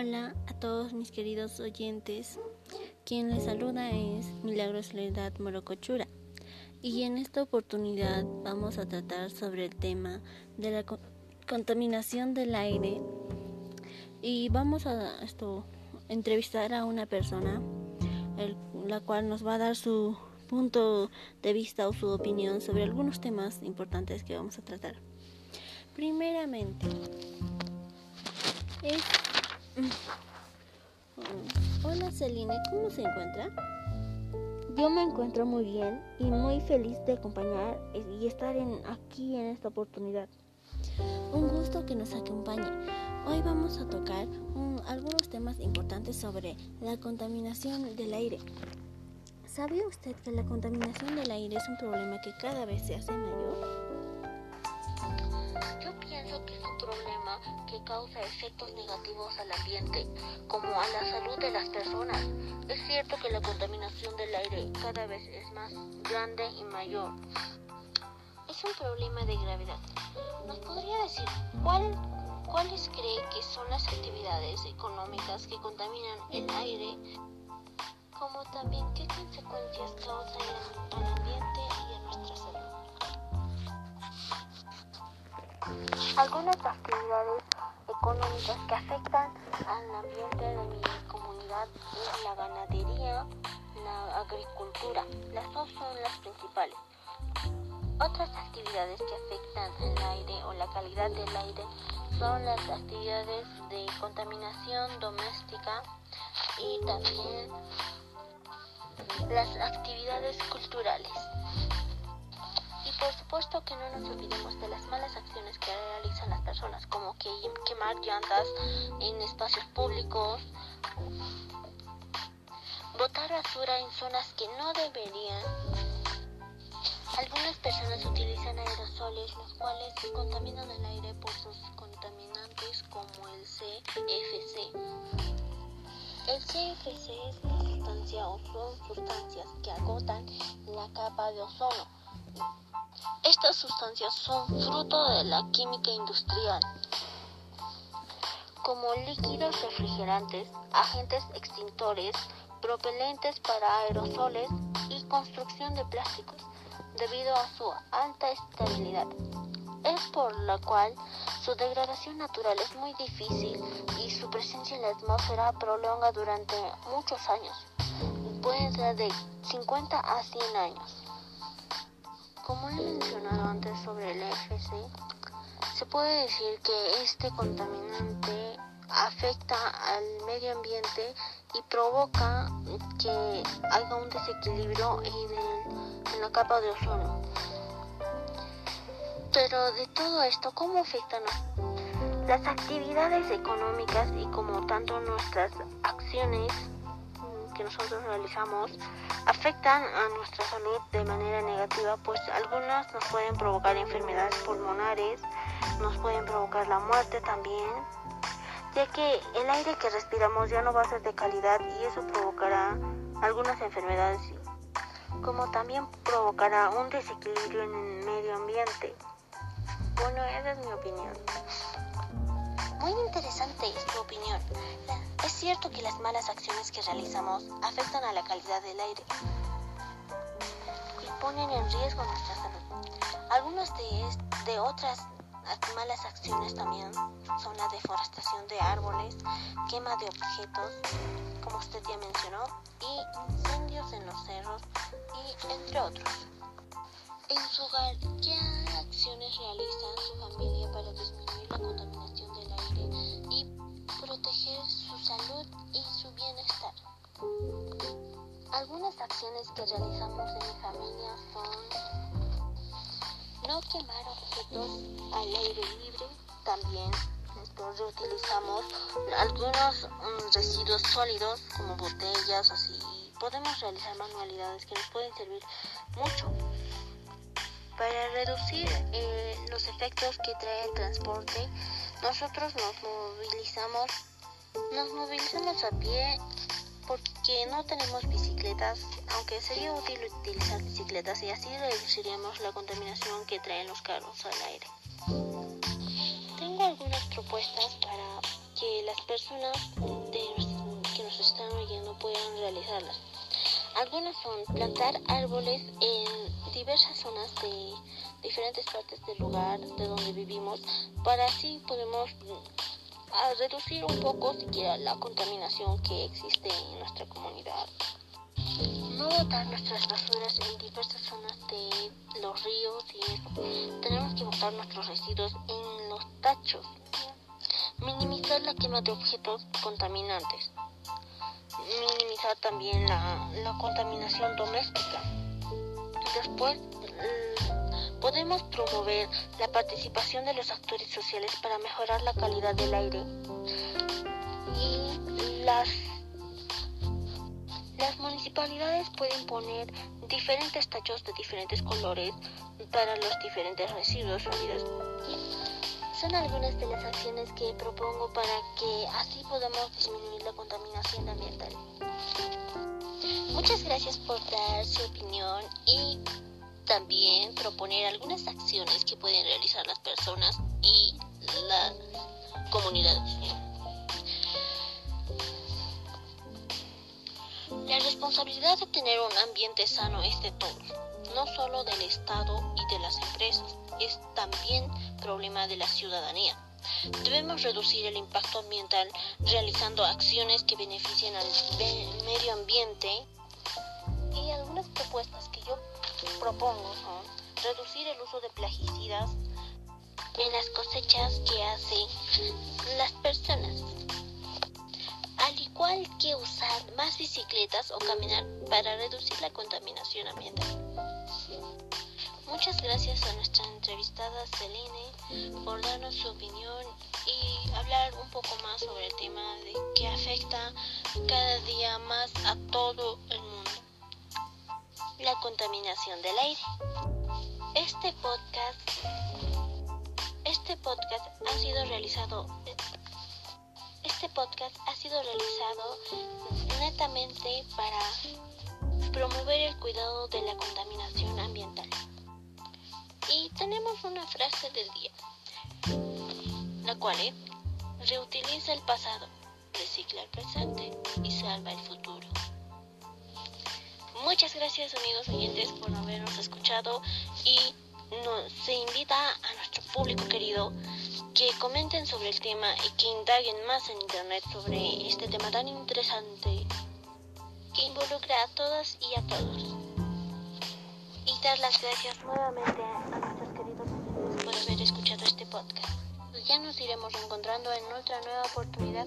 Hola a todos mis queridos oyentes. Quien les saluda es Milagros Soledad Morocochura. Y en esta oportunidad vamos a tratar sobre el tema de la contaminación del aire. Y vamos a entrevistar a una persona la cual nos va a dar su punto de vista o su opinión sobre algunos temas importantes que vamos a tratar. Primeramente, es Hola Celine, ¿cómo se encuentra? Yo me encuentro muy bien y muy feliz de acompañar y estar en, aquí en esta oportunidad. Un gusto que nos acompañe. Hoy vamos a tocar algunos temas importantes sobre la contaminación del aire. ¿Sabía usted que la contaminación del aire es un problema que cada vez se hace mayor? Que causa efectos negativos al ambiente, como a la salud de las personas. Es cierto que la contaminación del aire cada vez es más grande y mayor. Es un problema de gravedad. ¿Nos podría decir cuál, cuáles cree que son las actividades económicas que contaminan el aire? Como también qué consecuencias causan al ambiente y a nuestra salud. Algunas actividades económicas que afectan al ambiente de mi comunidad es la ganadería, la agricultura. Las dos son las principales. Otras actividades que afectan el aire o la calidad del aire son las actividades de contaminación doméstica y también las actividades culturales. Por supuesto que no nos olvidemos de las malas acciones que realizan las personas, como que quemar llantas en espacios públicos, botar basura en zonas que no deberían. Algunas personas utilizan aerosoles, los cuales contaminan el aire por sus contaminantes como el CFC. El CFC es una sustancia o son sustancias que agotan la capa de ozono estas sustancias son fruto de la química industrial, como líquidos refrigerantes, agentes extintores, propelentes para aerosoles y construcción de plásticos, debido a su alta estabilidad. Es por la cual su degradación natural es muy difícil y su presencia en la atmósfera prolonga durante muchos años, puede ser de 50 a 100 años. Como he mencionado antes sobre el FC, se puede decir que este contaminante afecta al medio ambiente y provoca que haya un desequilibrio en, en la capa de ozono. Pero de todo esto, ¿cómo afectan las actividades económicas y como tanto nuestras acciones que nosotros realizamos afectan a nuestra salud de manera negativa, pues algunas nos pueden provocar enfermedades pulmonares, nos pueden provocar la muerte también, ya que el aire que respiramos ya no va a ser de calidad y eso provocará algunas enfermedades, como también provocará un desequilibrio en el medio ambiente. Bueno, esa es mi opinión. Muy interesante es tu opinión. Es cierto que las malas acciones que realizamos afectan a la calidad del aire y ponen en riesgo nuestra salud. Algunas de, de otras malas acciones también son la deforestación de árboles, quema de objetos, como usted ya mencionó, y incendios en los cerros, y entre otros. En su hogar, ¿qué acciones realiza su familia para disminuir la contaminación proteger su salud y su bienestar? Algunas acciones que realizamos en mi familia son no quemar objetos al aire libre, también reutilizamos algunos mm, residuos sólidos como botellas, así. Podemos realizar manualidades que nos pueden servir mucho para reducir eh, los efectos que trae el transporte, nosotros nos movilizamos, nos movilizamos a pie porque no tenemos bicicletas, aunque sería útil utilizar bicicletas y así reduciríamos la contaminación que traen los carros al aire. Tengo algunas propuestas para que las personas que nos están oyendo puedan realizarlas. Algunas son plantar árboles en diversas zonas de diferentes partes del lugar de donde vivimos para así podemos mm, reducir un poco siquiera la contaminación que existe en nuestra comunidad. No botar nuestras basuras en diversas zonas de los ríos y eso. Tenemos que botar nuestros residuos en los tachos. Minimizar la quema de objetos contaminantes minimizar también la, la contaminación doméstica. Después, podemos promover la participación de los actores sociales para mejorar la calidad del aire. Y las, las municipalidades pueden poner diferentes tachos de diferentes colores para los diferentes residuos sólidos son algunas de las acciones que propongo para que así podamos disminuir la contaminación ambiental. Muchas gracias por dar su opinión y también proponer algunas acciones que pueden realizar las personas y las comunidades. La responsabilidad de tener un ambiente sano es de todos, no solo del Estado y de las empresas, es también problema de la ciudadanía. Debemos reducir el impacto ambiental realizando acciones que beneficien al medio ambiente reducir el uso de plaguicidas en las cosechas que hacen las personas, al igual que usar más bicicletas o caminar para reducir la contaminación ambiental. Muchas gracias a nuestra entrevistada Celine por darnos su opinión y hablar un poco más sobre el tema de que afecta cada día más a todo el mundo, contaminación del aire. Este podcast, este podcast ha sido realizado, este podcast ha sido realizado netamente para promover el cuidado de la contaminación ambiental. Y tenemos una frase del día, la cual es, reutiliza el pasado, recicla el presente y salva el futuro. Muchas gracias amigos oyentes por habernos escuchado y nos, se invita a nuestro público querido que comenten sobre el tema y que indaguen más en internet sobre este tema tan interesante que involucra a todas y a todos dar las gracias nuevamente a nuestros queridos amigos por haber escuchado este podcast. Ya nos iremos encontrando en otra nueva oportunidad.